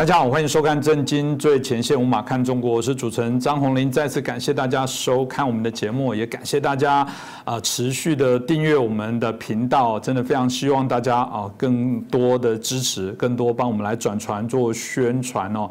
大家好，欢迎收看《震惊最前线》，无马看中国，我是主持人张宏林。再次感谢大家收看我们的节目，也感谢大家啊持续的订阅我们的频道，真的非常希望大家啊更多的支持，更多帮我们来转传做宣传哦。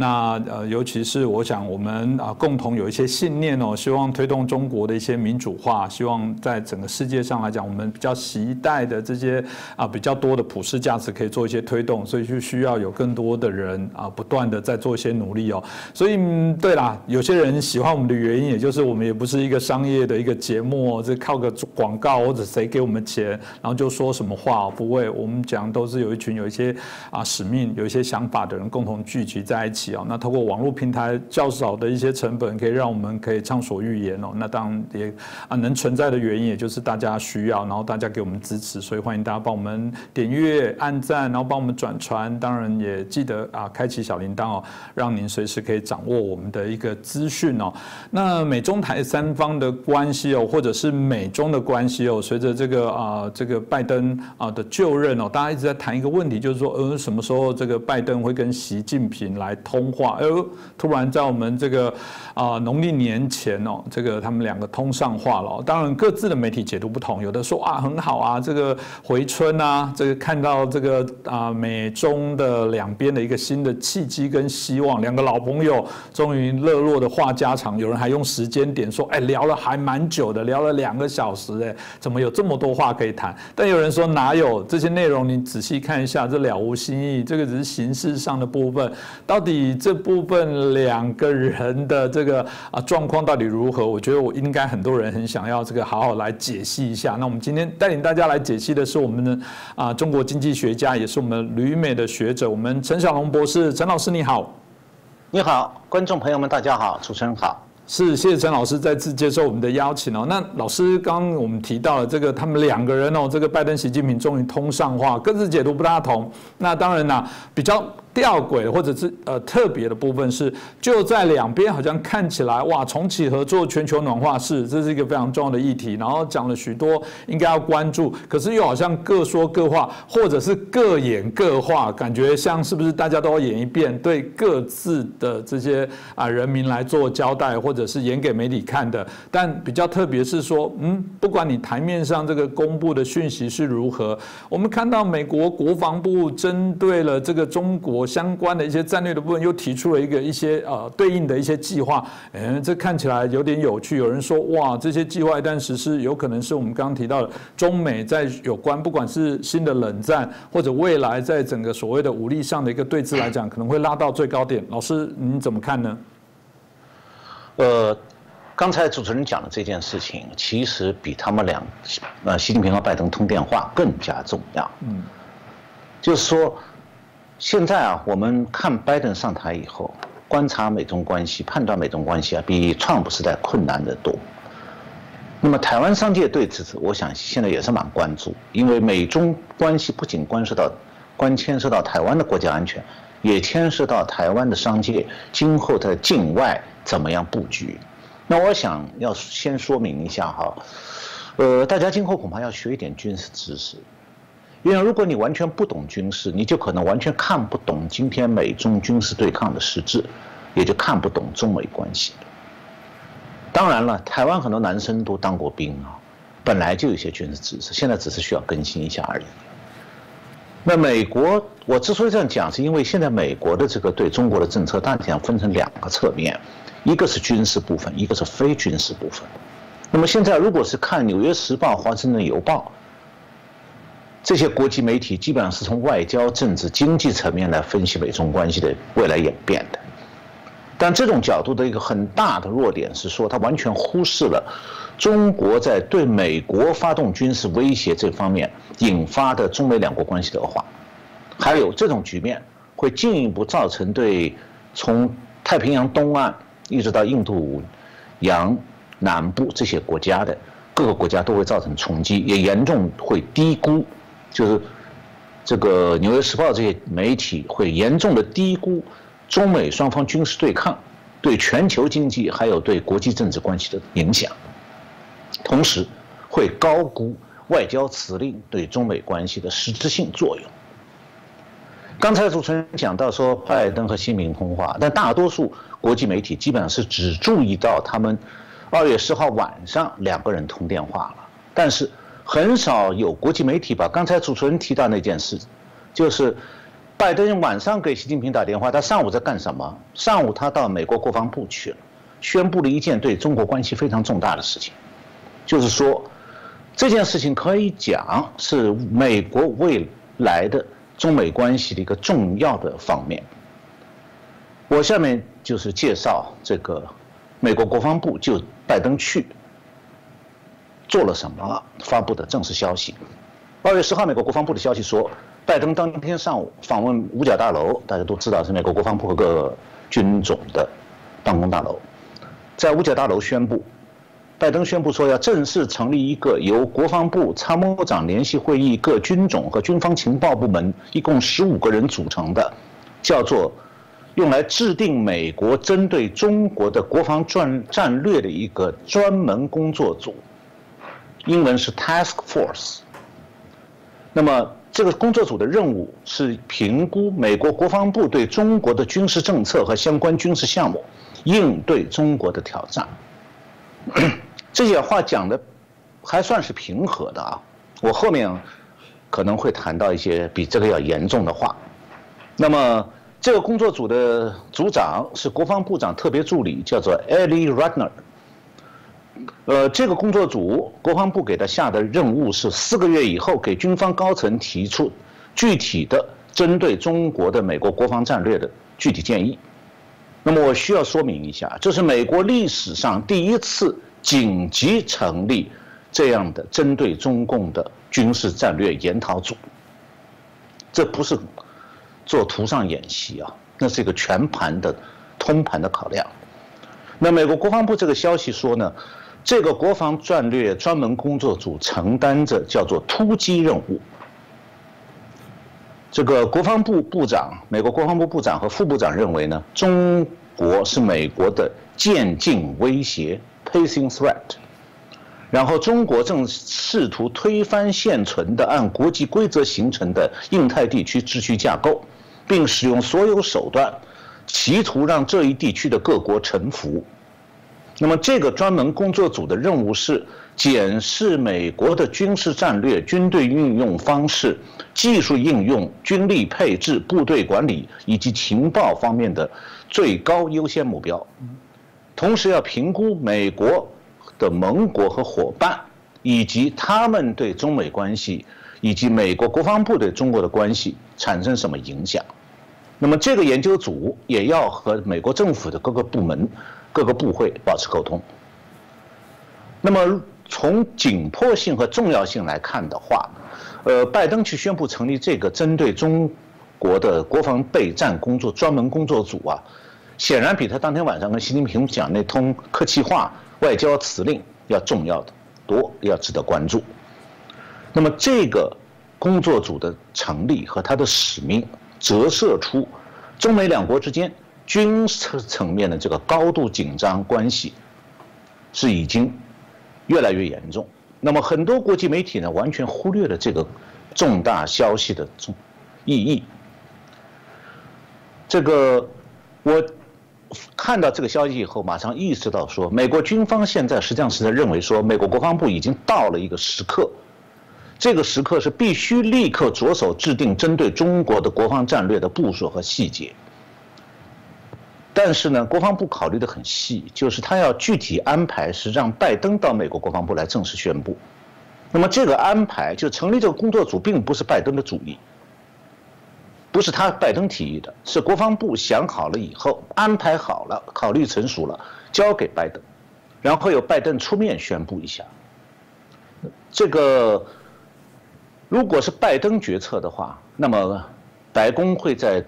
那呃，尤其是我想，我们啊共同有一些信念哦，希望推动中国的一些民主化，希望在整个世界上来讲，我们比较期待的这些啊比较多的普世价值可以做一些推动，所以就需要有更多的人啊不断的在做一些努力哦。所以对啦，有些人喜欢我们的原因，也就是我们也不是一个商业的一个节目，这靠个广告或者谁给我们钱，然后就说什么话不会，我们讲都是有一群有一些啊使命、有一些想法的人共同聚集在一起。那透过网络平台较少的一些成本，可以让我们可以畅所欲言哦。那当然也啊能存在的原因，也就是大家需要，然后大家给我们支持，所以欢迎大家帮我们点阅、按赞，然后帮我们转传。当然也记得啊开启小铃铛哦，让您随时可以掌握我们的一个资讯哦。那美中台三方的关系哦，或者是美中的关系哦，随着这个啊这个拜登啊的就任哦，大家一直在谈一个问题，就是说呃什么时候这个拜登会跟习近平来。通话，哎呦，突然在我们这个啊农历年前哦，这个他们两个通上话了。当然各自的媒体解读不同，有的说啊很好啊，这个回春啊，这个看到这个啊美中的两边的一个新的契机跟希望，两个老朋友终于热络的话家常。有人还用时间点说，哎，聊了还蛮久的，聊了两个小时，哎，怎么有这么多话可以谈？但有人说哪有这些内容？你仔细看一下，这了无新意，这个只是形式上的部分，到底。这部分两个人的这个啊状况到底如何？我觉得我应该很多人很想要这个好好来解析一下。那我们今天带领大家来解析的是我们的啊中国经济学家，也是我们旅美的学者，我们陈小龙博士。陈老师你好，你好，观众朋友们大家好，主持人好。是，谢谢陈老师再次接受我们的邀请哦。那老师刚刚我们提到了这个，他们两个人哦，这个拜登、习近平终于通上话，各自解读不大同。那当然啦，比较。吊诡或者是呃特别的部分是，就在两边好像看起来哇，重启合作、全球暖化是这是一个非常重要的议题，然后讲了许多应该要关注，可是又好像各说各话，或者是各演各话，感觉像是不是大家都要演一遍，对各自的这些啊人民来做交代，或者是演给媒体看的。但比较特别是说，嗯，不管你台面上这个公布的讯息是如何，我们看到美国国防部针对了这个中国。相关的一些战略的部分又提出了一个一些呃对应的一些计划，嗯，这看起来有点有趣。有人说哇，这些计划一旦实施，有可能是我们刚刚提到的中美在有关不管是新的冷战或者未来在整个所谓的武力上的一个对峙来讲，可能会拉到最高点。老师你怎么看呢？呃，刚才主持人讲的这件事情，其实比他们俩呃习近平和拜登通电话更加重要。嗯，就是说。现在啊，我们看拜登上台以后，观察美中关系、判断美中关系啊，比川普时代困难得多。那么台湾商界对此，我想现在也是蛮关注，因为美中关系不仅关涉到关牵涉到台湾的国家安全，也牵涉到台湾的商界今后在境外怎么样布局。那我想要先说明一下哈，呃，大家今后恐怕要学一点军事知识。因为如果你完全不懂军事，你就可能完全看不懂今天美中军事对抗的实质，也就看不懂中美关系。当然了，台湾很多男生都当过兵啊，本来就有些军事知识，现在只是需要更新一下而已。那美国，我之所以这样讲，是因为现在美国的这个对中国的政策大体上分成两个侧面，一个是军事部分，一个是非军事部分。那么现在如果是看《纽约时报》《华盛顿邮报》。这些国际媒体基本上是从外交、政治、经济层面来分析美中关系的未来演变的，但这种角度的一个很大的弱点是说，它完全忽视了中国在对美国发动军事威胁这方面引发的中美两国关系的恶化，还有这种局面会进一步造成对从太平洋东岸一直到印度洋南部这些国家的各个国家都会造成冲击，也严重会低估。就是这个《纽约时报》这些媒体会严重的低估中美双方军事对抗对全球经济还有对国际政治关系的影响，同时会高估外交辞令对中美关系的实质性作用。刚才主持人讲到说拜登和习近平通话，但大多数国际媒体基本上是只注意到他们二月十号晚上两个人通电话了，但是很少有国际媒体把刚才主持人提到那件事，就是拜登晚上给习近平打电话，他上午在干什么？上午他到美国国防部去了，宣布了一件对中国关系非常重大的事情，就是说这件事情可以讲是美国未来的。中美关系的一个重要的方面，我下面就是介绍这个美国国防部就拜登去做了什么发布的正式消息。二月十号，美国国防部的消息说，拜登当天上午访问五角大楼，大家都知道是美国国防部和各军种的办公大楼，在五角大楼宣布。拜登宣布说，要正式成立一个由国防部参谋长联席会议、各军种和军方情报部门一共十五个人组成的，叫做用来制定美国针对中国的国防战战略的一个专门工作组，英文是 Task Force。那么，这个工作组的任务是评估美国国防部对中国的军事政策和相关军事项目，应对中国的挑战。这些话讲的还算是平和的啊，我后面可能会谈到一些比这个要严重的话。那么这个工作组的组长是国防部长特别助理，叫做 Eli Ratner。呃，这个工作组国防部给他下的任务是四个月以后给军方高层提出具体的针对中国的美国国防战略的具体建议。那么我需要说明一下，这是美国历史上第一次。紧急成立这样的针对中共的军事战略研讨组，这不是做图上演习啊，那是一个全盘的、通盘的考量。那美国国防部这个消息说呢，这个国防战略专门工作组承担着叫做突击任务。这个国防部部长，美国国防部部长和副部长认为呢，中国是美国的渐进威胁。Pacing threat，然后中国正试图推翻现存的按国际规则形成的印太地区秩序架构，并使用所有手段，企图让这一地区的各国臣服。那么，这个专门工作组的任务是检视美国的军事战略、军队运用方式、技术应用、军力配置、部队管理以及情报方面的最高优先目标。同时要评估美国的盟国和伙伴，以及他们对中美关系，以及美国国防部对中国的关系产生什么影响。那么这个研究组也要和美国政府的各个部门、各个部会保持沟通。那么从紧迫性和重要性来看的话，呃，拜登去宣布成立这个针对中国的国防备战工作专门工作组啊。显然比他当天晚上跟习近平讲那通客气话、外交辞令要重要的多，要值得关注。那么这个工作组的成立和他的使命，折射出中美两国之间军事层面的这个高度紧张关系是已经越来越严重。那么很多国际媒体呢，完全忽略了这个重大消息的重意义。这个我。看到这个消息以后，马上意识到说，美国军方现在实际上是在认为说，美国国防部已经到了一个时刻，这个时刻是必须立刻着手制定针对中国的国防战略的部署和细节。但是呢，国防部考虑的很细，就是他要具体安排是让拜登到美国国防部来正式宣布。那么这个安排就成立这个工作组，并不是拜登的主意。不是他拜登提议的，是国防部想好了以后安排好了，考虑成熟了，交给拜登，然后由拜登出面宣布一下。这个如果是拜登决策的话，那么白宫会在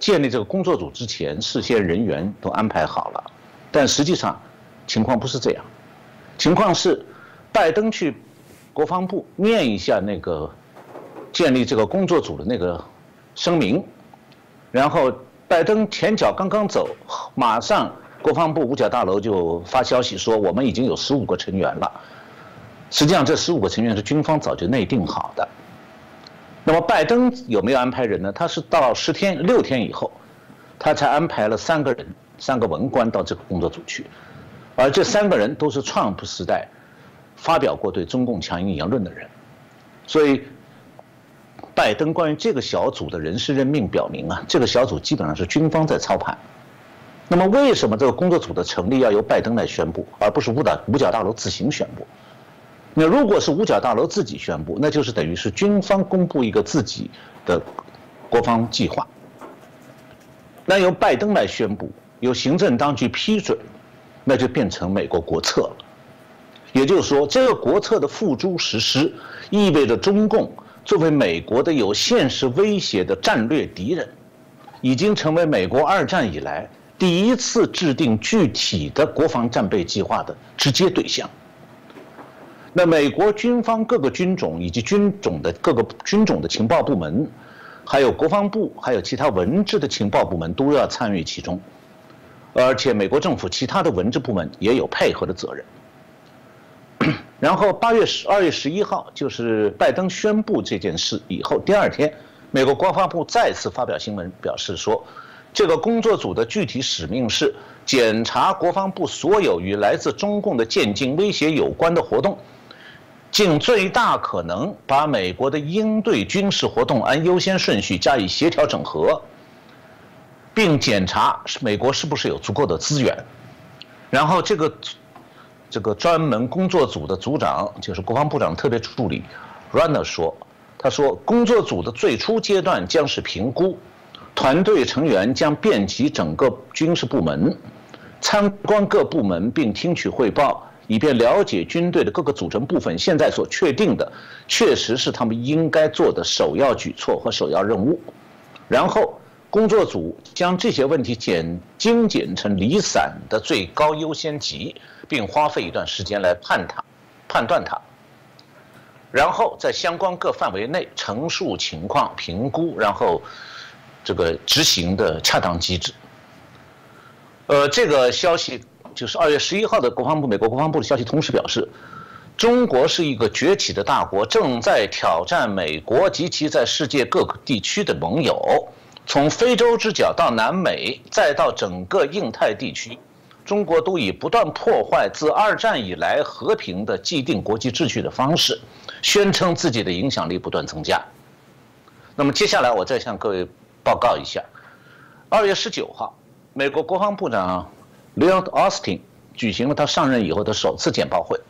建立这个工作组之前，事先人员都安排好了，但实际上情况不是这样，情况是拜登去国防部念一下那个建立这个工作组的那个。声明，然后拜登前脚刚刚走，马上国防部五角大楼就发消息说，我们已经有十五个成员了。实际上，这十五个成员是军方早就内定好的。那么拜登有没有安排人呢？他是到十天六天以后，他才安排了三个人，三个文官到这个工作组去，而这三个人都是川普时代发表过对中共强硬言论的人，所以拜登关于这个小组的人事任命表明啊，这个小组基本上是军方在操盘。那么为什么这个工作组的成立要由拜登来宣布，而不是五角五角大楼自行宣布？那如果是五角大楼自己宣布，那就是等于是军方公布一个自己的国防计划。那由拜登来宣布，由行政当局批准，那就变成美国国策了。也就是说，这个国策的付诸实施，意味着中共作为美国的有现实威胁的战略敌人，已经成为美国二战以来第一次制定具体的国防战备计划的直接对象。那美国军方各个军种以及军种的各个军种的情报部门，还有国防部，还有其他文职的情报部门都要参与其中，而且美国政府其他的文职部门也有配合的责任。然后八月十二月十一号，就是拜登宣布这件事以后，第二天，美国国防部再次发表新闻，表示说，这个工作组的具体使命是检查国防部所有与来自中共的渐进威胁有关的活动。尽最大可能把美国的应对军事活动按优先顺序加以协调整合，并检查美国是不是有足够的资源。然后这个这个专门工作组的组长就是国防部长特别助理 Runner 说，他说工作组的最初阶段将是评估，团队成员将遍及整个军事部门，参观各部门并听取汇报。以便了解军队的各个组成部分现在所确定的，确实是他们应该做的首要举措和首要任务。然后工作组将这些问题简精简成离散的最高优先级，并花费一段时间来判它、判断它。然后在相关各范围内陈述情况、评估，然后这个执行的恰当机制。呃，这个消息。就是二月十一号的国防部，美国国防部的消息同时表示，中国是一个崛起的大国，正在挑战美国及其在世界各个地区的盟友。从非洲之角到南美，再到整个印太地区，中国都以不断破坏自二战以来和平的既定国际秩序的方式，宣称自己的影响力不断增加。那么接下来我再向各位报告一下，二月十九号，美国国防部长。Lloyd Austin 举行了他上任以后的首次简报会。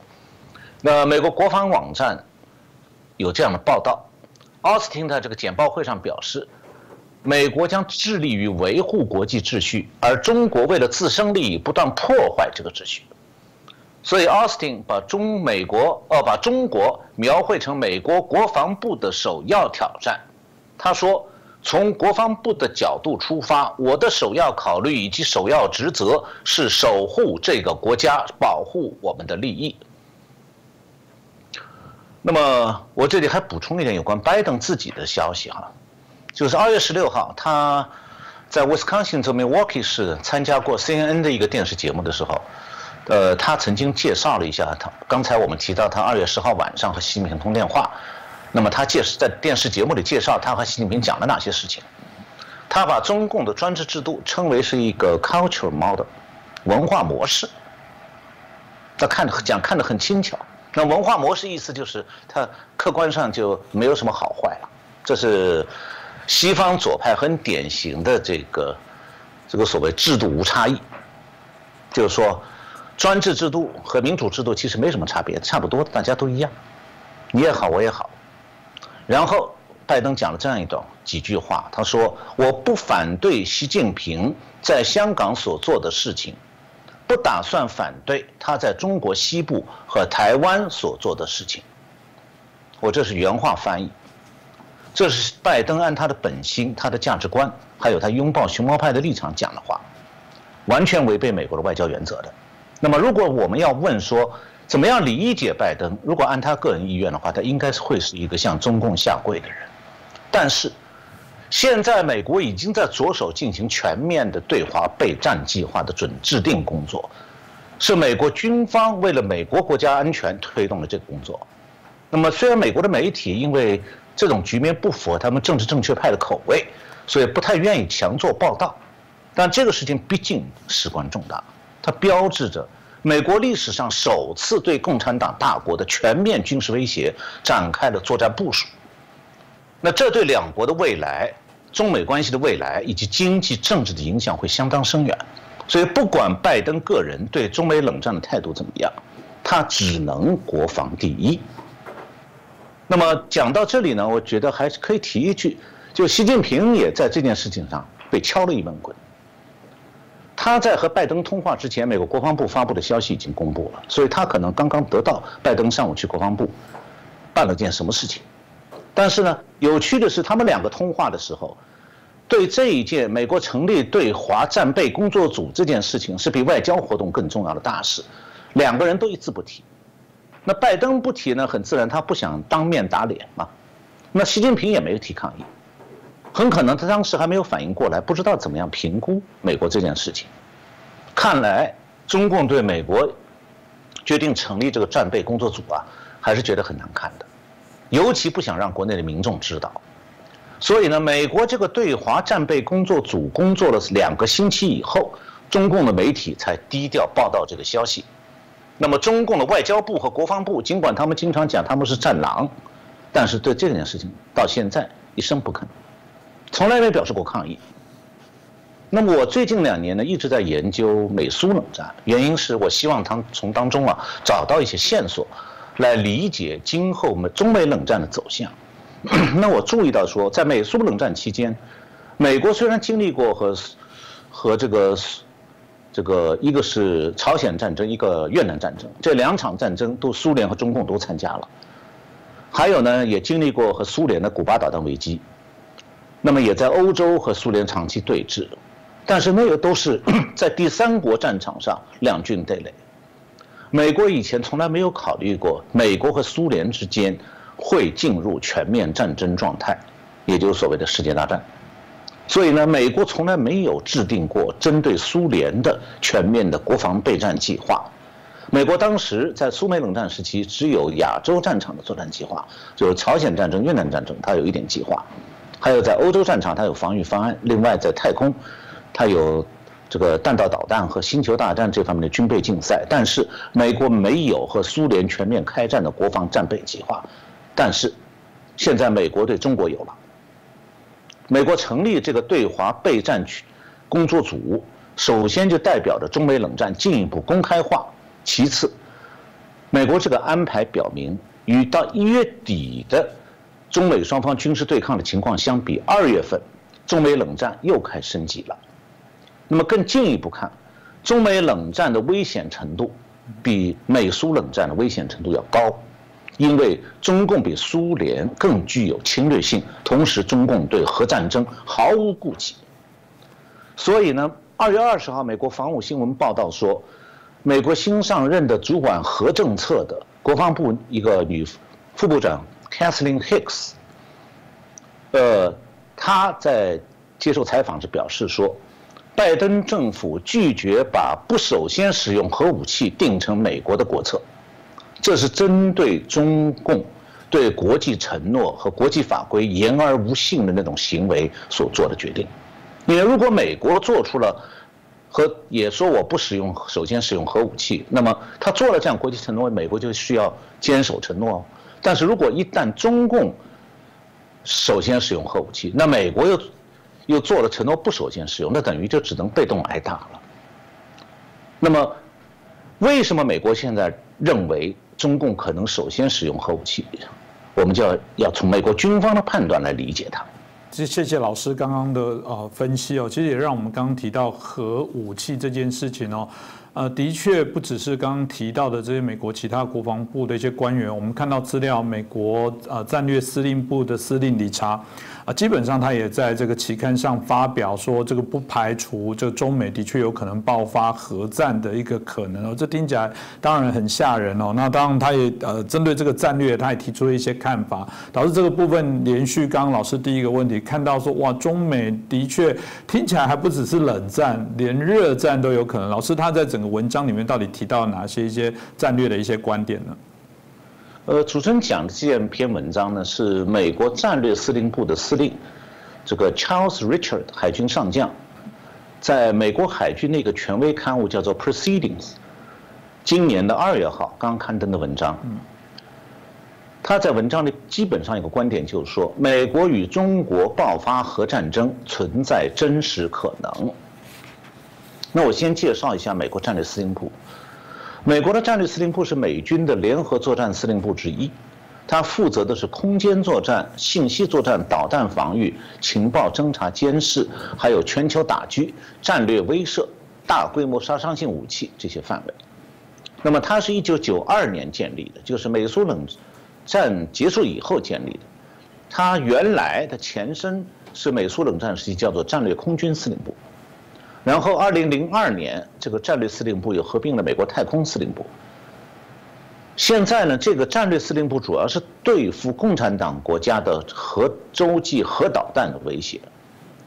那美国国防网站有这样的报道：奥斯汀在这个简报会上表示，美国将致力于维护国际秩序，而中国为了自身利益不断破坏这个秩序。所以，奥斯汀把中美国哦把中国描绘成美国国防部的首要挑战。他说。从国防部的角度出发，我的首要考虑以及首要职责是守护这个国家，保护我们的利益。那么，我这里还补充一点有关拜登自己的消息哈，就是二月十六号，他在 Wisconsin 州 Milwaukee 市参加过 CNN 的一个电视节目的时候，呃，他曾经介绍了一下他刚才我们提到他二月十号晚上和习近平通电话。那么他介绍在电视节目里介绍他和习近平讲了哪些事情？他把中共的专制制度称为是一个 cultural model，文化模式。他看着讲看得很轻巧。那文化模式意思就是他客观上就没有什么好坏了。这是西方左派很典型的这个这个所谓制度无差异，就是说专制制度和民主制度其实没什么差别，差不多大家都一样，你也好我也好。然后，拜登讲了这样一段几句话，他说：“我不反对习近平在香港所做的事情，不打算反对他在中国西部和台湾所做的事情。”我这是原话翻译，这是拜登按他的本心、他的价值观，还有他拥抱熊猫派的立场讲的话，完全违背美国的外交原则的。那么，如果我们要问说，怎么样理解拜登？如果按他个人意愿的话，他应该是会是一个向中共下跪的人。但是，现在美国已经在着手进行全面的对华备战计划的准制定工作，是美国军方为了美国国家安全推动了这个工作。那么，虽然美国的媒体因为这种局面不符合他们政治正确派的口味，所以不太愿意强做报道。但这个事情毕竟事关重大，它标志着美国历史上首次对共产党大国的全面军事威胁展开了作战部署。那这对两国的未来、中美关系的未来以及经济政治的影响会相当深远。所以，不管拜登个人对中美冷战的态度怎么样，他只能国防第一。那么讲到这里呢，我觉得还是可以提一句，就习近平也在这件事情上被敲了一闷棍。他在和拜登通话之前，美国国防部发布的消息已经公布了，所以他可能刚刚得到拜登上午去国防部办了件什么事情。但是呢，有趣的是，他们两个通话的时候。对这一件美国成立对华战备工作组这件事情是比外交活动更重要的大事，两个人都一字不提。那拜登不提呢，很自然他不想当面打脸嘛。那习近平也没有提抗议，很可能他当时还没有反应过来，不知道怎么样评估美国这件事情。看来中共对美国决定成立这个战备工作组啊，还是觉得很难看的，尤其不想让国内的民众知道。所以呢，美国这个对华战备工作组工作了两个星期以后，中共的媒体才低调报道这个消息。那么，中共的外交部和国防部，尽管他们经常讲他们是战狼，但是对这件事情到现在一声不吭，从来没表示过抗议。那么，我最近两年呢一直在研究美苏冷战，原因是我希望他从当中啊找到一些线索，来理解今后美中美冷战的走向。那我注意到说，在美苏冷战期间，美国虽然经历过和和这个这个一个是朝鲜战争，一个越南战争，这两场战争都苏联和中共都参加了，还有呢，也经历过和苏联的古巴导弹危机，那么也在欧洲和苏联长期对峙，但是那个都是 在第三国战场上两军对垒，美国以前从来没有考虑过美国和苏联之间。会进入全面战争状态，也就是所谓的世界大战。所以呢，美国从来没有制定过针对苏联的全面的国防备战计划。美国当时在苏美冷战时期，只有亚洲战场的作战计划，就是朝鲜战争、越南战争，它有一点计划；还有在欧洲战场，它有防御方案。另外，在太空，它有这个弹道导弹和星球大战这方面的军备竞赛。但是，美国没有和苏联全面开战的国防战备计划。但是，现在美国对中国有了。美国成立这个对华备战区工作组，首先就代表着中美冷战进一步公开化。其次，美国这个安排表明，与到一月底的中美双方军事对抗的情况相比，二月份中美冷战又开升级了。那么更进一步看，中美冷战的危险程度比美苏冷战的危险程度要高。因为中共比苏联更具有侵略性，同时中共对核战争毫无顾忌。所以呢，二月二十号，美国防务新闻报道说，美国新上任的主管核政策的国防部一个女副部长 Kathleen Hicks，呃，她在接受采访时表示说，拜登政府拒绝把不首先使用核武器定成美国的国策。这是针对中共对国际承诺和国际法规言而无信的那种行为所做的决定。也如果美国做出了和也说我不使用首先使用核武器，那么他做了这样国际承诺，美国就需要坚守承诺哦。但是如果一旦中共首先使用核武器，那美国又又做了承诺不首先使用，那等于就只能被动挨打了。那么为什么美国现在认为？中共可能首先使用核武器，我们就要要从美国军方的判断来理解它。谢谢谢老师刚刚的呃分析哦，其实也让我们刚刚提到核武器这件事情哦，呃，的确不只是刚刚提到的这些美国其他国防部的一些官员，我们看到资料，美国呃战略司令部的司令理查。啊，基本上他也在这个期刊上发表说，这个不排除这个中美的确有可能爆发核战的一个可能哦。这听起来当然很吓人哦。那当然，他也呃针对这个战略，他也提出了一些看法，导致这个部分连续刚刚老师第一个问题看到说，哇，中美的确听起来还不只是冷战，连热战都有可能。老师他在整文章里面到底提到哪些一些战略的一些观点呢？呃，主持人讲的这篇文章呢，是美国战略司令部的司令，这个 Charles Richard 海军上将，在美国海军那个权威刊物叫做 Proceedings，今年的二月号刚刊登的文章。他在文章里基本上一个观点就是说，美国与中国爆发核战争存在真实可能。那我先介绍一下美国战略司令部。美国的战略司令部是美军的联合作战司令部之一，它负责的是空间作战、信息作战、导弹防御、情报侦察监视，还有全球打击、战略威慑、大规模杀伤性武器这些范围。那么，它是一九九二年建立的，就是美苏冷战结束以后建立的。它原来的前身是美苏冷战时期叫做战略空军司令部。然后，二零零二年，这个战略司令部又合并了美国太空司令部。现在呢，这个战略司令部主要是对付共产党国家的核洲际核导弹的威胁，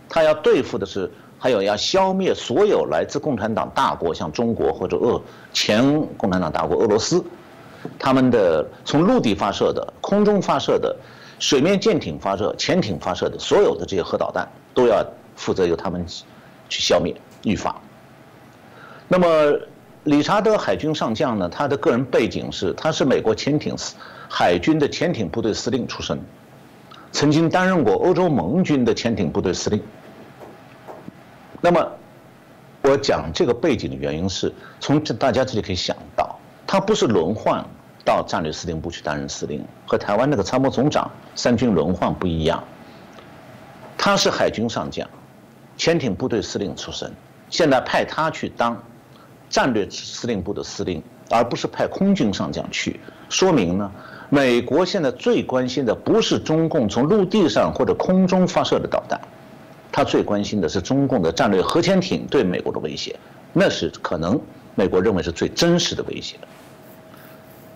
他要对付的是，还有要消灭所有来自共产党大国，像中国或者俄前共产党大国俄罗斯，他们的从陆地发射的、空中发射的、水面舰艇发射、潜艇发射的所有的这些核导弹，都要负责由他们。去消灭、预防。那么，理查德海军上将呢？他的个人背景是，他是美国潜艇海军的潜艇部队司令出身，曾经担任过欧洲盟军的潜艇部队司令。那么，我讲这个背景的原因是，从这大家这里可以想到，他不是轮换到战略司令部去担任司令，和台湾那个参谋总长三军轮换不一样，他是海军上将。潜艇部队司令出身，现在派他去当战略司令部的司令，而不是派空军上将去，说明呢，美国现在最关心的不是中共从陆地上或者空中发射的导弹，他最关心的是中共的战略核潜艇对美国的威胁，那是可能美国认为是最真实的威胁。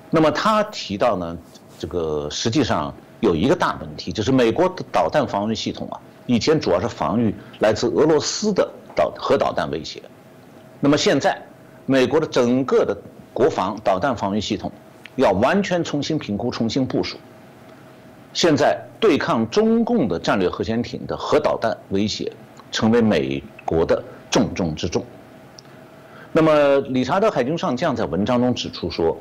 那么他提到呢，这个实际上有一个大问题，就是美国的导弹防御系统啊。以前主要是防御来自俄罗斯的导核导弹威胁，那么现在美国的整个的国防导弹防御系统要完全重新评估、重新部署。现在对抗中共的战略核潜艇的核导弹威胁，成为美国的重中之重。那么理查德海军上将在文章中指出说。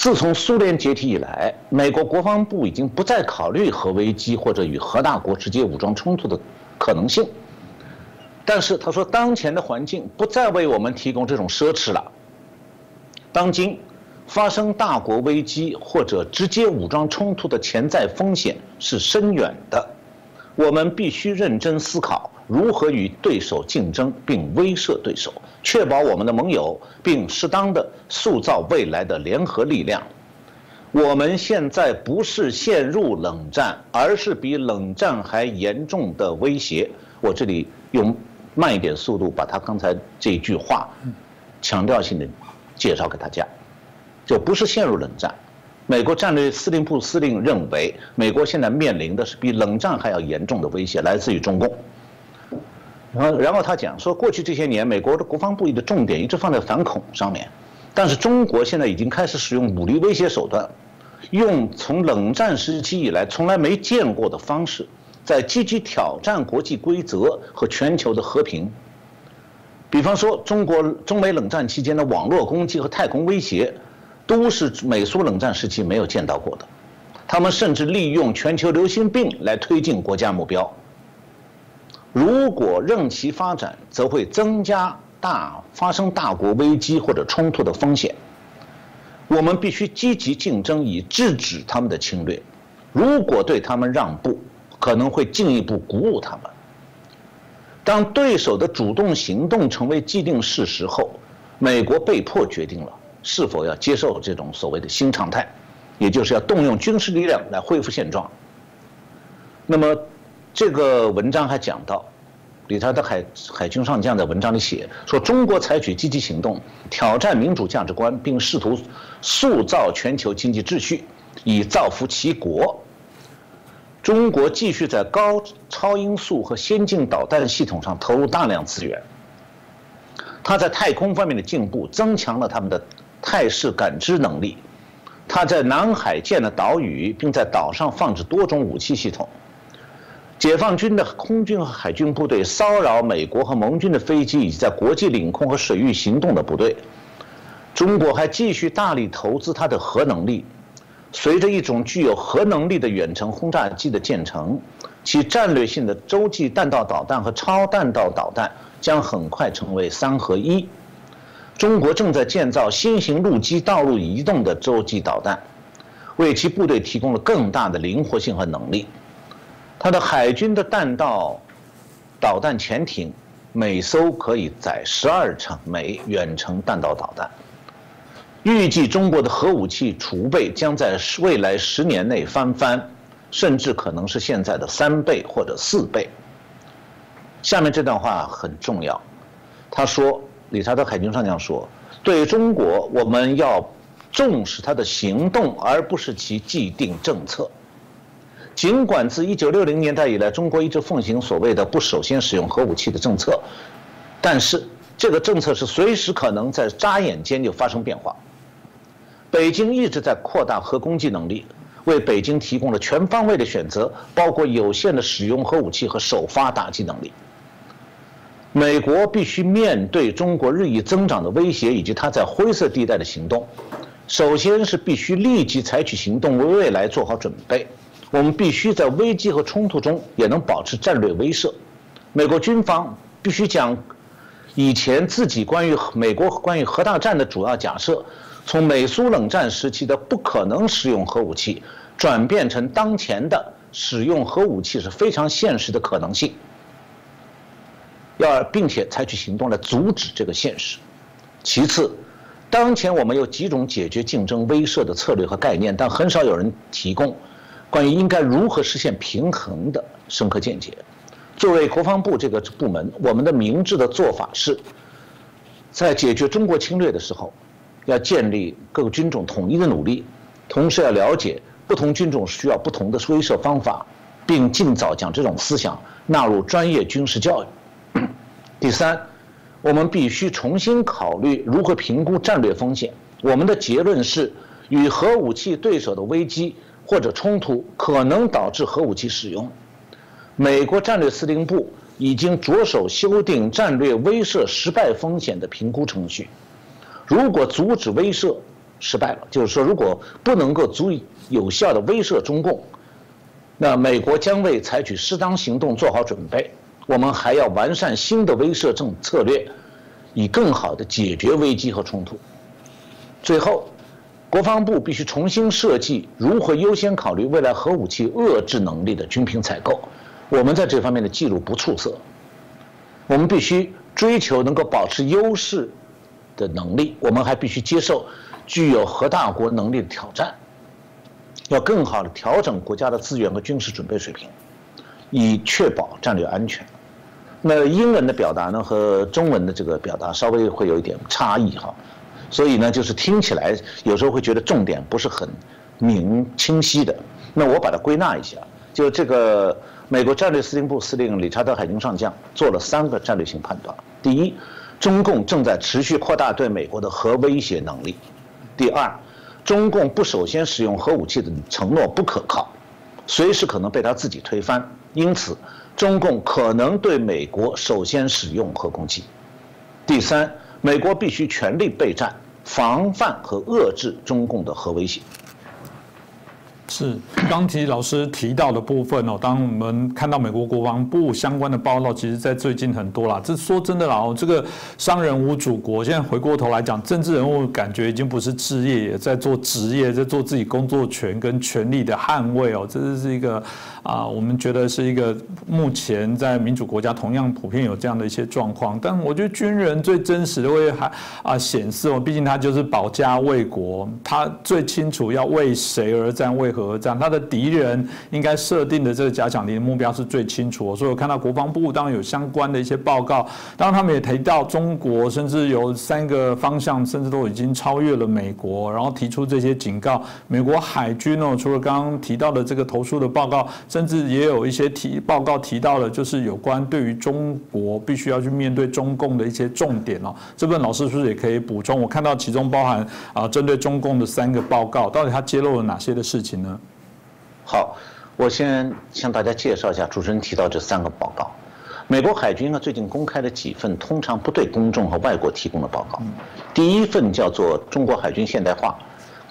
自从苏联解体以来，美国国防部已经不再考虑核危机或者与核大国直接武装冲突的可能性。但是他说，当前的环境不再为我们提供这种奢侈了。当今发生大国危机或者直接武装冲突的潜在风险是深远的，我们必须认真思考。如何与对手竞争并威慑对手，确保我们的盟友，并适当的塑造未来的联合力量？我们现在不是陷入冷战，而是比冷战还严重的威胁。我这里用慢一点速度把他刚才这句话强调性的介绍给大家，就不是陷入冷战。美国战略司令部司令认为，美国现在面临的是比冷战还要严重的威胁，来自于中共。然后，然后他讲说，过去这些年，美国的国防部的重点一直放在反恐上面，但是中国现在已经开始使用武力威胁手段，用从冷战时期以来从来没见过的方式，在积极挑战国际规则和全球的和平。比方说，中国中美冷战期间的网络攻击和太空威胁，都是美苏冷战时期没有见到过的。他们甚至利用全球流行病来推进国家目标。如果任其发展，则会增加大发生大国危机或者冲突的风险。我们必须积极竞争，以制止他们的侵略。如果对他们让步，可能会进一步鼓舞他们。当对手的主动行动成为既定事实后，美国被迫决定了是否要接受这种所谓的新常态，也就是要动用军事力量来恢复现状。那么。这个文章还讲到，理查德海海军上将在文章里写说，中国采取积极行动，挑战民主价值观，并试图塑造全球经济秩序，以造福其国。中国继续在高超音速和先进导弹系统上投入大量资源。他在太空方面的进步，增强了他们的态势感知能力。他在南海建了岛屿，并在岛上放置多种武器系统。解放军的空军和海军部队骚扰美国和盟军的飞机，以及在国际领空和水域行动的部队。中国还继续大力投资它的核能力。随着一种具有核能力的远程轰炸机的建成，其战略性的洲际弹道导弹和超弹道导弹将很快成为三合一。中国正在建造新型陆基道路移动的洲际导弹，为其部队提供了更大的灵活性和能力。它的海军的弹道导弹潜艇每艘可以载十二乘枚远程弹道导弹。预计中国的核武器储备将在未来十年内翻番，甚至可能是现在的三倍或者四倍。下面这段话很重要，他说。理查德·海军上将说：“对中国，我们要重视它的行动，而不是其既定政策。尽管自1960年代以来，中国一直奉行所谓的‘不首先使用核武器’的政策，但是这个政策是随时可能在眨眼间就发生变化。北京一直在扩大核攻击能力，为北京提供了全方位的选择，包括有限的使用核武器和首发打击能力。”美国必须面对中国日益增长的威胁以及它在灰色地带的行动。首先是必须立即采取行动，为未来做好准备。我们必须在危机和冲突中也能保持战略威慑。美国军方必须将以前自己关于美国关于核大战的主要假设，从美苏冷战时期的不可能使用核武器，转变成当前的使用核武器是非常现实的可能性。要并且采取行动来阻止这个现实。其次，当前我们有几种解决竞争威慑的策略和概念，但很少有人提供关于应该如何实现平衡的深刻见解。作为国防部这个部门，我们的明智的做法是，在解决中国侵略的时候，要建立各个军种统一的努力，同时要了解不同军种需要不同的威慑方法，并尽早将这种思想纳入专业军事教育。第三，我们必须重新考虑如何评估战略风险。我们的结论是，与核武器对手的危机或者冲突可能导致核武器使用。美国战略司令部已经着手修订战略威慑失败风险的评估程序。如果阻止威慑失败了，就是说，如果不能够足以有效的威慑中共，那美国将为采取适当行动做好准备。我们还要完善新的威慑政策略，以更好的解决危机和冲突。最后，国防部必须重新设计如何优先考虑未来核武器遏制能力的军品采购。我们在这方面的记录不出色。我们必须追求能够保持优势的能力。我们还必须接受具有核大国能力的挑战，要更好的调整国家的资源和军事准备水平，以确保战略安全。那英文的表达呢和中文的这个表达稍微会有一点差异哈，所以呢就是听起来有时候会觉得重点不是很明清晰的。那我把它归纳一下，就这个美国战略司令部司令理查德海军上将做了三个战略性判断：第一，中共正在持续扩大对美国的核威胁能力；第二，中共不首先使用核武器的承诺不可靠，随时可能被他自己推翻，因此。中共可能对美国首先使用核攻击。第三，美国必须全力备战，防范和遏制中共的核威胁。是刚提老师提到的部分哦，当我们看到美国国防部相关的报道，其实在最近很多啦。这说真的啦，哦，这个商人无祖国，现在回过头来讲，政治人物感觉已经不是置业，也在做职业，在做自己工作权跟权利的捍卫哦。这是一个啊，我们觉得是一个目前在民主国家同样普遍有这样的一些状况。但我觉得军人最真实的会还啊显示哦，毕竟他就是保家卫国，他最清楚要为谁而战，为何。而战，他的敌人应该设定的这个假想敌的目标是最清楚。所以我看到国防部当然有相关的一些报告，当然他们也提到中国，甚至有三个方向，甚至都已经超越了美国，然后提出这些警告。美国海军哦，除了刚刚提到的这个投诉的报告，甚至也有一些提报告提到了，就是有关对于中国必须要去面对中共的一些重点哦。这份老师是不是也可以补充？我看到其中包含啊，针对中共的三个报告，到底他揭露了哪些的事情呢？好，我先向大家介绍一下主持人提到这三个报告。美国海军呢最近公开了几份通常不对公众和外国提供的报告。第一份叫做《中国海军现代化：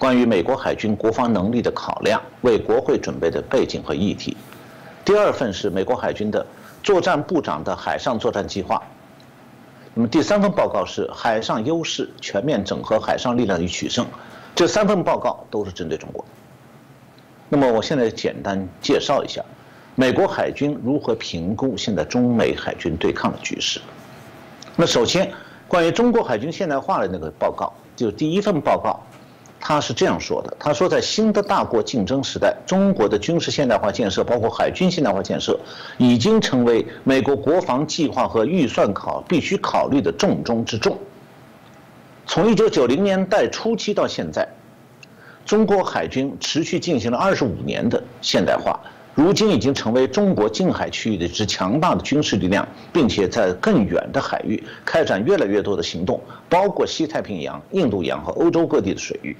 关于美国海军国防能力的考量，为国会准备的背景和议题》。第二份是美国海军的作战部长的海上作战计划。那么第三份报告是海上优势全面整合海上力量与取胜，这三份报告都是针对中国。那么我现在简单介绍一下，美国海军如何评估现在中美海军对抗的局势。那首先，关于中国海军现代化的那个报告，就第一份报告。他是这样说的：“他说，在新的大国竞争时代，中国的军事现代化建设，包括海军现代化建设，已经成为美国国防计划和预算考必须考虑的重中之重。从一九九零年代初期到现在，中国海军持续进行了二十五年的现代化，如今已经成为中国近海区域的一支强大的军事力量，并且在更远的海域开展越来越多的行动，包括西太平洋、印度洋和欧洲各地的水域。”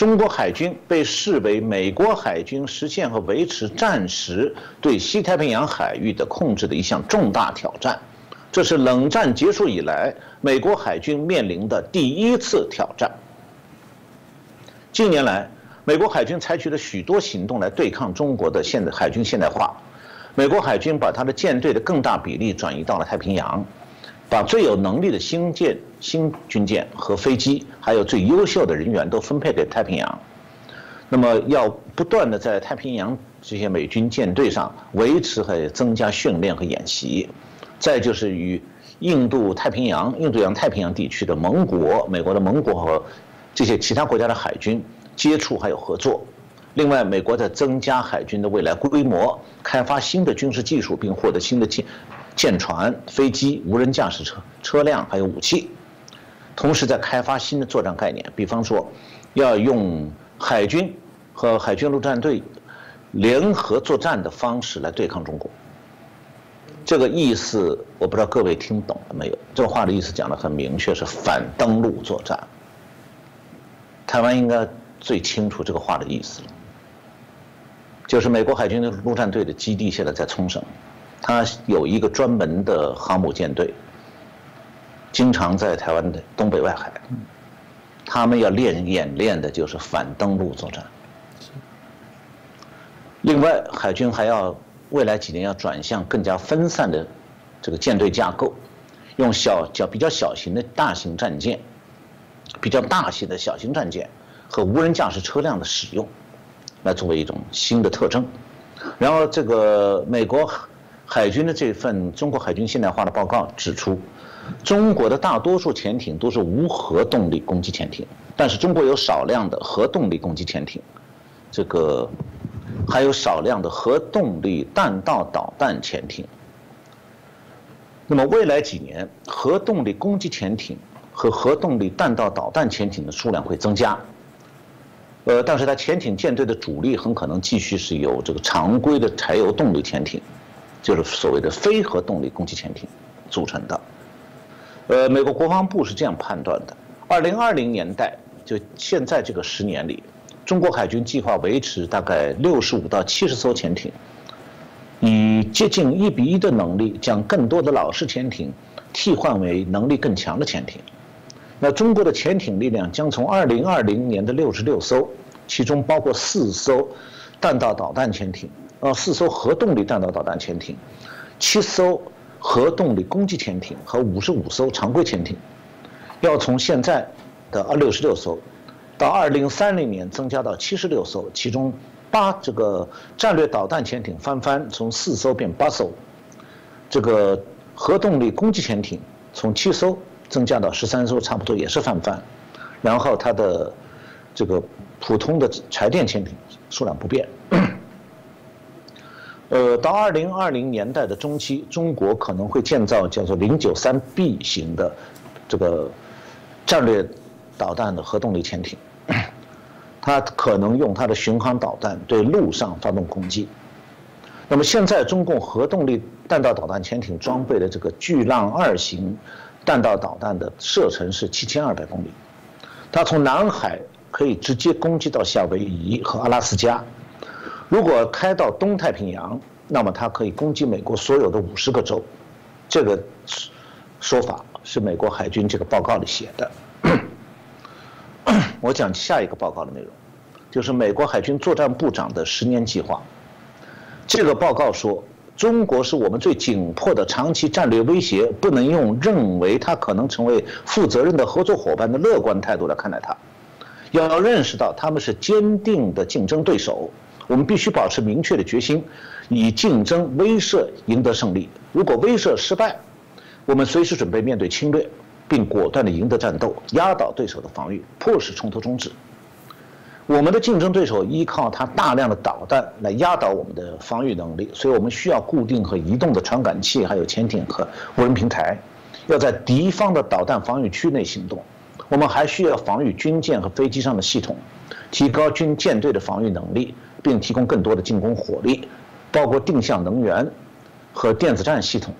中国海军被视为美国海军实现和维持战时对西太平洋海域的控制的一项重大挑战，这是冷战结束以来美国海军面临的第一次挑战。近年来，美国海军采取了许多行动来对抗中国的现代海军现代化。美国海军把它的舰队的更大比例转移到了太平洋。把最有能力的新舰、新军舰和飞机，还有最优秀的人员都分配给太平洋。那么，要不断的在太平洋这些美军舰队上维持和增加训练和演习。再就是与印度太平洋、印度洋太平洋地区的盟国、美国的盟国和这些其他国家的海军接触还有合作。另外，美国在增加海军的未来规模，开发新的军事技术，并获得新的舰。舰船、飞机、无人驾驶车车辆还有武器，同时在开发新的作战概念，比方说，要用海军和海军陆战队联合作战的方式来对抗中国。这个意思我不知道各位听懂了没有？这话的意思讲得很明确，是反登陆作战。台湾应该最清楚这个话的意思了，就是美国海军的陆战队的基地现在在冲绳。它有一个专门的航母舰队，经常在台湾的东北外海。他们要练演练的就是反登陆作战。另外，海军还要未来几年要转向更加分散的这个舰队架构，用小较比较小型的大型战舰、比较大型的小型战舰和无人驾驶车辆的使用，来作为一种新的特征。然后，这个美国。海军的这份中国海军现代化的报告指出，中国的大多数潜艇都是无核动力攻击潜艇，但是中国有少量的核动力攻击潜艇，这个还有少量的核动力弹道导弹潜艇。那么未来几年，核动力攻击潜艇和核动力弹道导弹潜艇的数量会增加。呃，但是它潜艇舰队的主力很可能继续是由这个常规的柴油动力潜艇。就是所谓的非核动力攻击潜艇组成的。呃，美国国防部是这样判断的：，二零二零年代，就现在这个十年里，中国海军计划维持大概六十五到七十艘潜艇，以接近一比一的能力，将更多的老式潜艇替换为能力更强的潜艇。那中国的潜艇力量将从二零二零年的六十六艘，其中包括四艘弹道导弹潜艇。呃，四艘核动力弹道导弹潜艇，七艘核动力攻击潜艇和五十五艘常规潜艇，要从现在的二六十六艘，到二零三零年增加到七十六艘，其中八这个战略导弹潜艇翻番，从四艘变八艘，这个核动力攻击潜艇从七艘增加到十三艘，差不多也是翻番，然后它的这个普通的柴电潜艇数量不变。呃，到二零二零年代的中期，中国可能会建造叫做零九三 B 型的这个战略导弹的核动力潜艇，它可能用它的巡航导弹对陆上发动攻击。那么现在中共核动力弹道导弹潜艇装备的这个巨浪二型弹道导弹的射程是七千二百公里，它从南海可以直接攻击到夏威夷和阿拉斯加。如果开到东太平洋，那么它可以攻击美国所有的五十个州。这个说法是美国海军这个报告里写的。我讲下一个报告的内容，就是美国海军作战部长的十年计划。这个报告说，中国是我们最紧迫的长期战略威胁，不能用认为它可能成为负责任的合作伙伴的乐观态度来看待它，要认识到他们是坚定的竞争对手。我们必须保持明确的决心，以竞争威慑赢得胜利。如果威慑失败，我们随时准备面对侵略，并果断地赢得战斗，压倒对手的防御，迫使冲突终止。我们的竞争对手依靠他大量的导弹来压倒我们的防御能力，所以我们需要固定和移动的传感器，还有潜艇和无人平台，要在敌方的导弹防御区内行动。我们还需要防御军舰和飞机上的系统，提高军舰队的防御能力。并提供更多的进攻火力，包括定向能源和电子战系统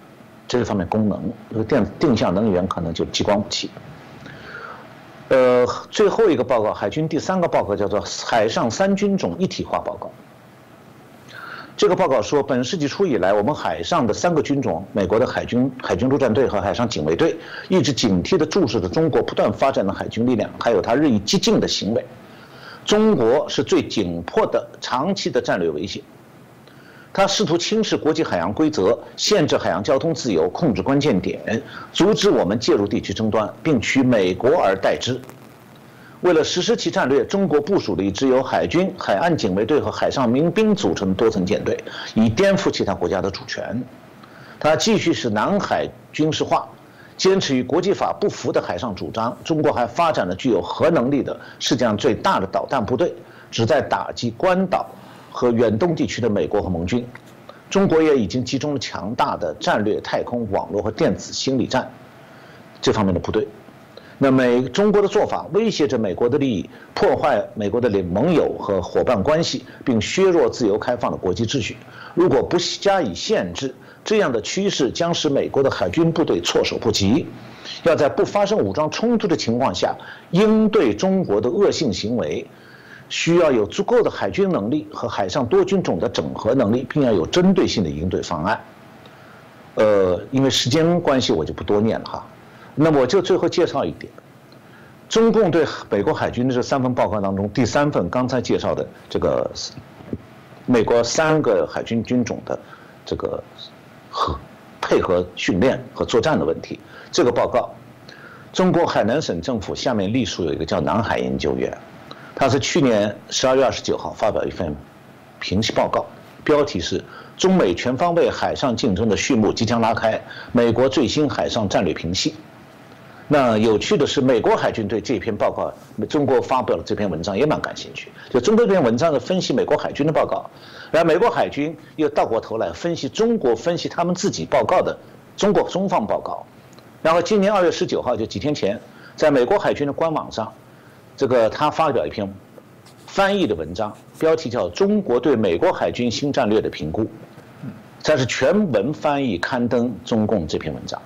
这方面功能。这个电定向能源可能就激光武器。呃，最后一个报告，海军第三个报告叫做《海上三军种一体化报告》。这个报告说，本世纪初以来，我们海上的三个军种——美国的海军海军陆战队和海上警卫队，一直警惕地注视着中国不断发展的海军力量，还有它日益激进的行为。中国是最紧迫的长期的战略威胁，他试图轻视国际海洋规则，限制海洋交通自由，控制关键点，阻止我们介入地区争端，并取美国而代之。为了实施其战略，中国部署了一支由海军、海岸警卫队和海上民兵组成的多层舰队，以颠覆其他国家的主权。他继续使南海军事化。坚持与国际法不符的海上主张，中国还发展了具有核能力的世界上最大的导弹部队，旨在打击关岛和远东地区的美国和盟军。中国也已经集中了强大的战略太空网络和电子心理战这方面的部队。那美中国的做法威胁着美国的利益，破坏美国的盟友和伙伴关系，并削弱自由开放的国际秩序。如果不加以限制，这样的趋势将使美国的海军部队措手不及，要在不发生武装冲突的情况下应对中国的恶性行为，需要有足够的海军能力和海上多军种的整合能力，并要有针对性的应对方案。呃，因为时间关系，我就不多念了哈。那么我就最后介绍一点，中共对美国海军的这三份报告当中，第三份刚才介绍的这个美国三个海军军种的这个。和配合训练和作战的问题，这个报告，中国海南省政府下面隶属有一个叫南海研究院，他是去年十二月二十九号发表一份评析报告，标题是“中美全方位海上竞争的序幕即将拉开，美国最新海上战略评析”。那有趣的是，美国海军对这篇报告，中国发表了这篇文章也蛮感兴趣。就中国这篇文章的分析美国海军的报告，然后美国海军又倒过头来分析中国分析他们自己报告的中国中方报告，然后今年二月十九号就几天前，在美国海军的官网上，这个他发表一篇翻译的文章，标题叫《中国对美国海军新战略的评估》，这是全文翻译刊登中共这篇文章，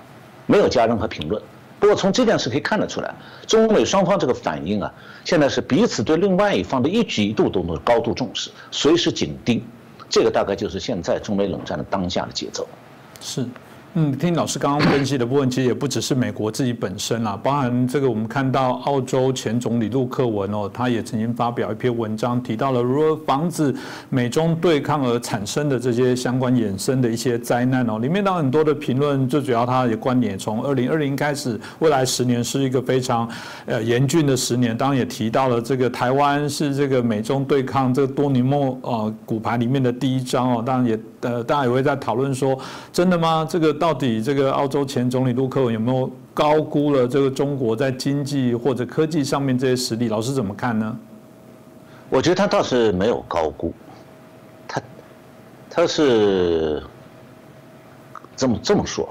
没有加任何评论。不过从这件事可以看得出来，中美双方这个反应啊，现在是彼此对另外一方的一举一动都能高度重视，随时紧盯，这个大概就是现在中美冷战的当下的节奏。是。嗯，听老师刚刚分析的部分，其实也不只是美国自己本身啦，包含这个我们看到澳洲前总理陆克文哦，他也曾经发表一篇文章，提到了如何防止美中对抗而产生的这些相关衍生的一些灾难哦。里面当然很多的评论，最主要他的观点，从二零二零开始，未来十年是一个非常呃严峻的十年。当然也提到了这个台湾是这个美中对抗这个多年末呃骨牌里面的第一章哦。当然也呃大家也会在讨论说，真的吗？这个。到底这个澳洲前总理陆克文有没有高估了这个中国在经济或者科技上面这些实力？老师怎么看呢？我觉得他倒是没有高估，他他是这么这么说，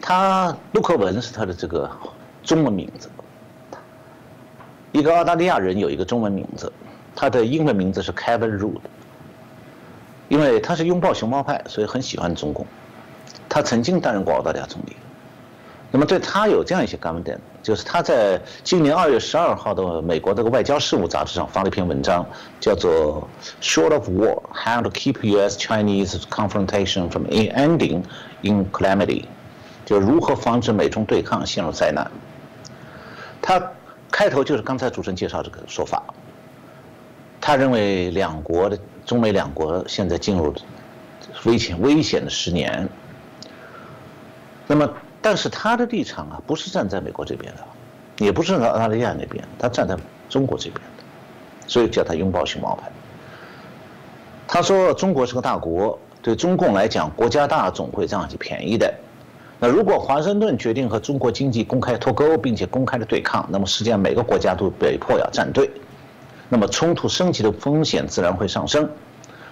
他陆克文是他的这个中文名字，一个澳大利亚人有一个中文名字，他的英文名字是 Kevin Rudd，因为他是拥抱熊猫派，所以很喜欢中共，他曾经担任过澳大利亚总理。那么对他有这样一些观点，就是他在今年二月十二号的美国这个外交事务杂志上发了一篇文章，叫做《Short of War: How to Keep U.S.-Chinese Confrontation from Ending in Calamity》，就如何防止美中对抗陷入灾难。他开头就是刚才主持人介绍这个说法，他认为两国的中美两国现在进入危险危险的十年。那么。但是他的立场啊，不是站在美国这边的，也不是在澳大利亚那边，他站在中国这边的，所以叫他拥抱熊猫派。他说中国是个大国，对中共来讲，国家大总会占些便宜的。那如果华盛顿决定和中国经济公开脱钩，并且公开的对抗，那么世界上每个国家都被迫要站队，那么冲突升级的风险自然会上升。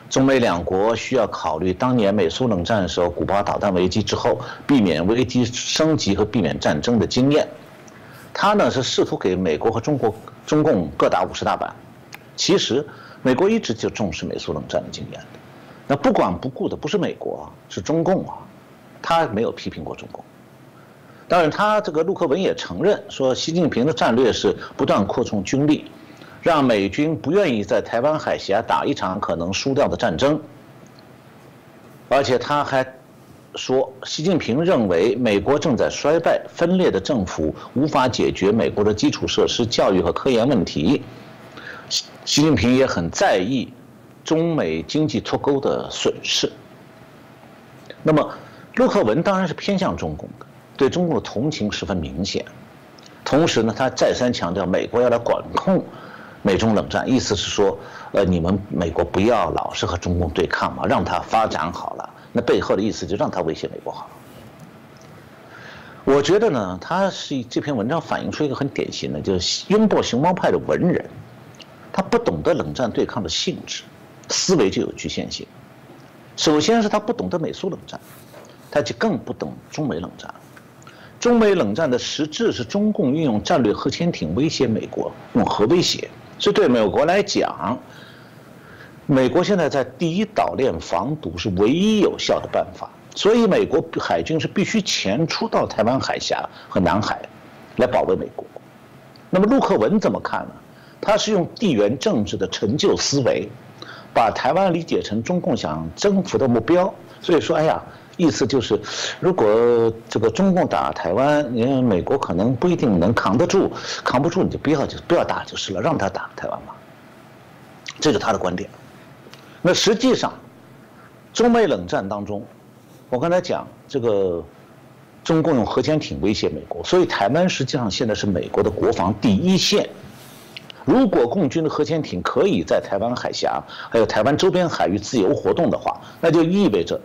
中美两国需要考虑当年美苏冷战的时候，古巴导弹危机之后，避免危机升级和避免战争的经验。他呢是试图给美国和中国、中共各打五十大板。其实，美国一直就重视美苏冷战的经验。那不管不顾的不是美国，是中共啊。他没有批评过中共。当然，他这个陆克文也承认说，习近平的战略是不断扩充军力。让美军不愿意在台湾海峡打一场可能输掉的战争，而且他还说，习近平认为美国正在衰败，分裂的政府无法解决美国的基础设施、教育和科研问题。习习近平也很在意中美经济脱钩的损失。那么，陆克文当然是偏向中共的，对中共的同情十分明显。同时呢，他再三强调，美国要来管控。美中冷战，意思是说，呃，你们美国不要老是和中共对抗嘛，让它发展好了。那背后的意思就让它威胁美国好了。我觉得呢，他是这篇文章反映出一个很典型的，就是拥抱熊猫派的文人，他不懂得冷战对抗的性质，思维就有局限性。首先是他不懂得美苏冷战，他就更不懂中美冷战。中美冷战的实质是中共运用战略核潜艇威胁美国，用核威胁。这对美国来讲，美国现在在第一岛链防堵是唯一有效的办法，所以美国海军是必须前出到台湾海峡和南海，来保卫美国。那么陆克文怎么看呢？他是用地缘政治的陈旧思维，把台湾理解成中共想征服的目标，所以说，哎呀。意思就是，如果这个中共打台湾，因为美国可能不一定能扛得住，扛不住你就不要就不要打就是了，让他打台湾嘛。这是他的观点。那实际上，中美冷战当中，我刚才讲这个，中共用核潜艇威胁美国，所以台湾实际上现在是美国的国防第一线。如果共军的核潜艇可以在台湾海峡还有台湾周边海域自由活动的话，那就意味着。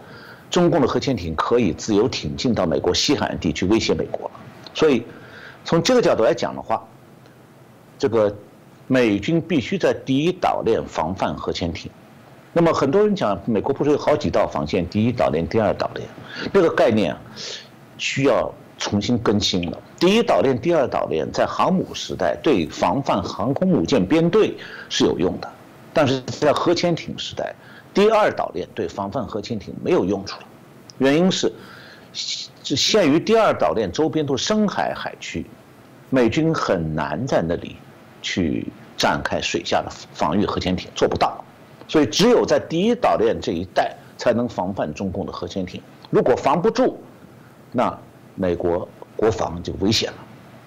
中共的核潜艇可以自由挺进到美国西海岸地区威胁美国，所以从这个角度来讲的话，这个美军必须在第一岛链防范核潜艇。那么很多人讲，美国不是有好几道防线，第一岛链、第二岛链，这个概念需要重新更新了。第一岛链、第二岛链在航母时代对防范航空母舰编队是有用的，但是在核潜艇时代。第二岛链对防范核潜艇没有用处了，原因是，只限于第二岛链周边都是深海海区，美军很难在那里去展开水下的防御核潜艇，做不到，所以只有在第一岛链这一带才能防范中共的核潜艇。如果防不住，那美国国防就危险了。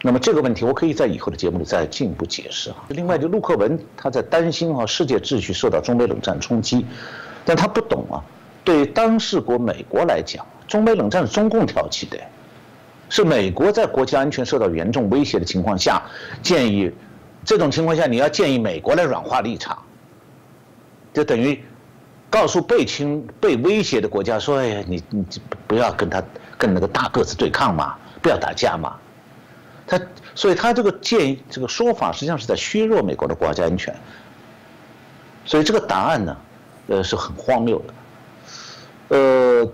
那么这个问题，我可以在以后的节目里再进一步解释啊。另外，就陆克文他在担心啊，世界秩序受到中美冷战冲击，但他不懂啊，对当事国美国来讲，中美冷战是中共挑起的，是美国在国家安全受到严重威胁的情况下，建议这种情况下你要建议美国来软化立场，就等于告诉被侵被威胁的国家说，哎呀，你你不要跟他跟那个大个子对抗嘛，不要打架嘛。他所以，他这个建议、这个说法，实际上是在削弱美国的国家安全。所以这个答案呢，呃，是很荒谬的。呃，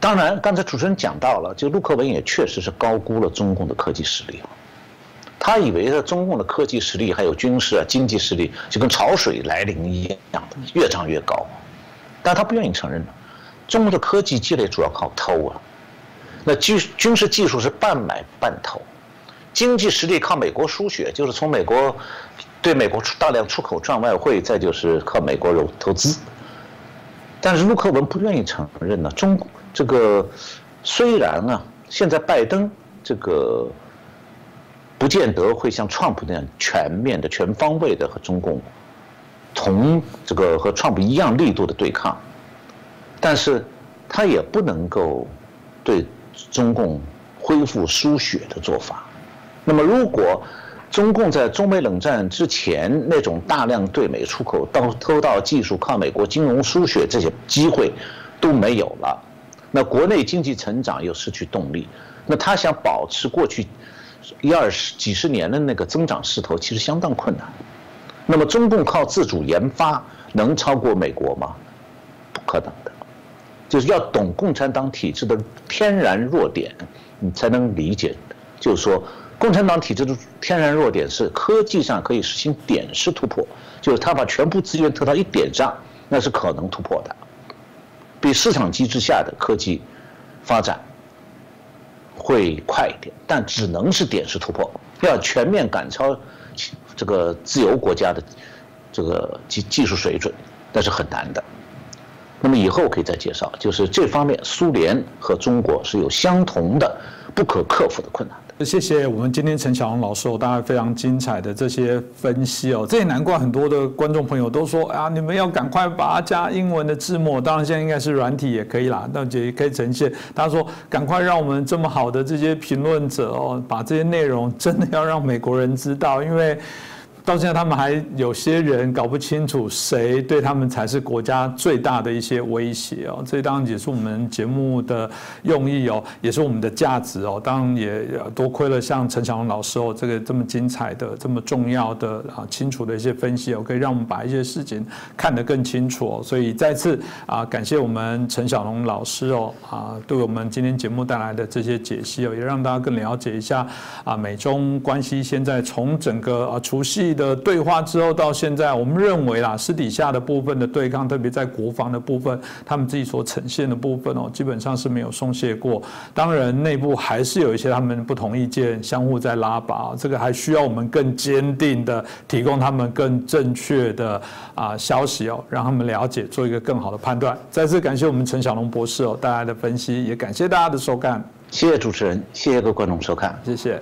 当然，刚才主持人讲到了，就陆克文也确实是高估了中共的科技实力他以为的中共的科技实力还有军事啊、经济实力就跟潮水来临一样的越涨越高，但他不愿意承认中国的科技积累主要靠偷啊，那军军事技术是半买半偷，经济实力靠美国输血，就是从美国对美国出大量出口赚外汇，再就是靠美国投投资。但是陆克文不愿意承认呢，中这个虽然啊，现在拜登这个。不见得会像川普那样全面的、全方位的和中共同这个和川普一样力度的对抗，但是他也不能够对中共恢复输血的做法。那么，如果中共在中美冷战之前那种大量对美出口、到偷盗技术、靠美国金融输血这些机会都没有了，那国内经济成长又失去动力，那他想保持过去。一二十几十年的那个增长势头其实相当困难。那么中共靠自主研发能超过美国吗？不可能的。就是要懂共产党体制的天然弱点，你才能理解。就是说，共产党体制的天然弱点是科技上可以实行点式突破，就是他把全部资源投到一点上，那是可能突破的，比市场机制下的科技发展。会快一点，但只能是点式突破。要全面赶超这个自由国家的这个技技术水准，那是很难的。那么以后可以再介绍，就是这方面，苏联和中国是有相同的不可克服的困难。谢谢我们今天陈小龙老师，大家非常精彩的这些分析哦，这也难怪很多的观众朋友都说啊，你们要赶快把它加英文的字幕，当然现在应该是软体也可以啦，那也可以呈现。他说赶快让我们这么好的这些评论者哦，把这些内容真的要让美国人知道，因为。到现在，他们还有些人搞不清楚谁对他们才是国家最大的一些威胁哦。这当然也是我们节目的用意哦，也是我们的价值哦。当然也多亏了像陈小龙老师哦，这个这么精彩的、这么重要的啊、清楚的一些分析哦，可以让我们把一些事情看得更清楚哦。所以再次啊，感谢我们陈小龙老师哦啊，对我们今天节目带来的这些解析哦，也让大家更了解一下啊，美中关系现在从整个啊除夕。的对话之后到现在，我们认为啦，私底下的部分的对抗，特别在国防的部分，他们自己所呈现的部分哦，基本上是没有松懈过。当然，内部还是有一些他们不同意见，相互在拉拔，这个还需要我们更坚定的提供他们更正确的啊消息哦，让他们了解，做一个更好的判断。再次感谢我们陈小龙博士哦带来的分析，也感谢大家的收看。谢谢主持人，谢谢各位观众收看，谢谢。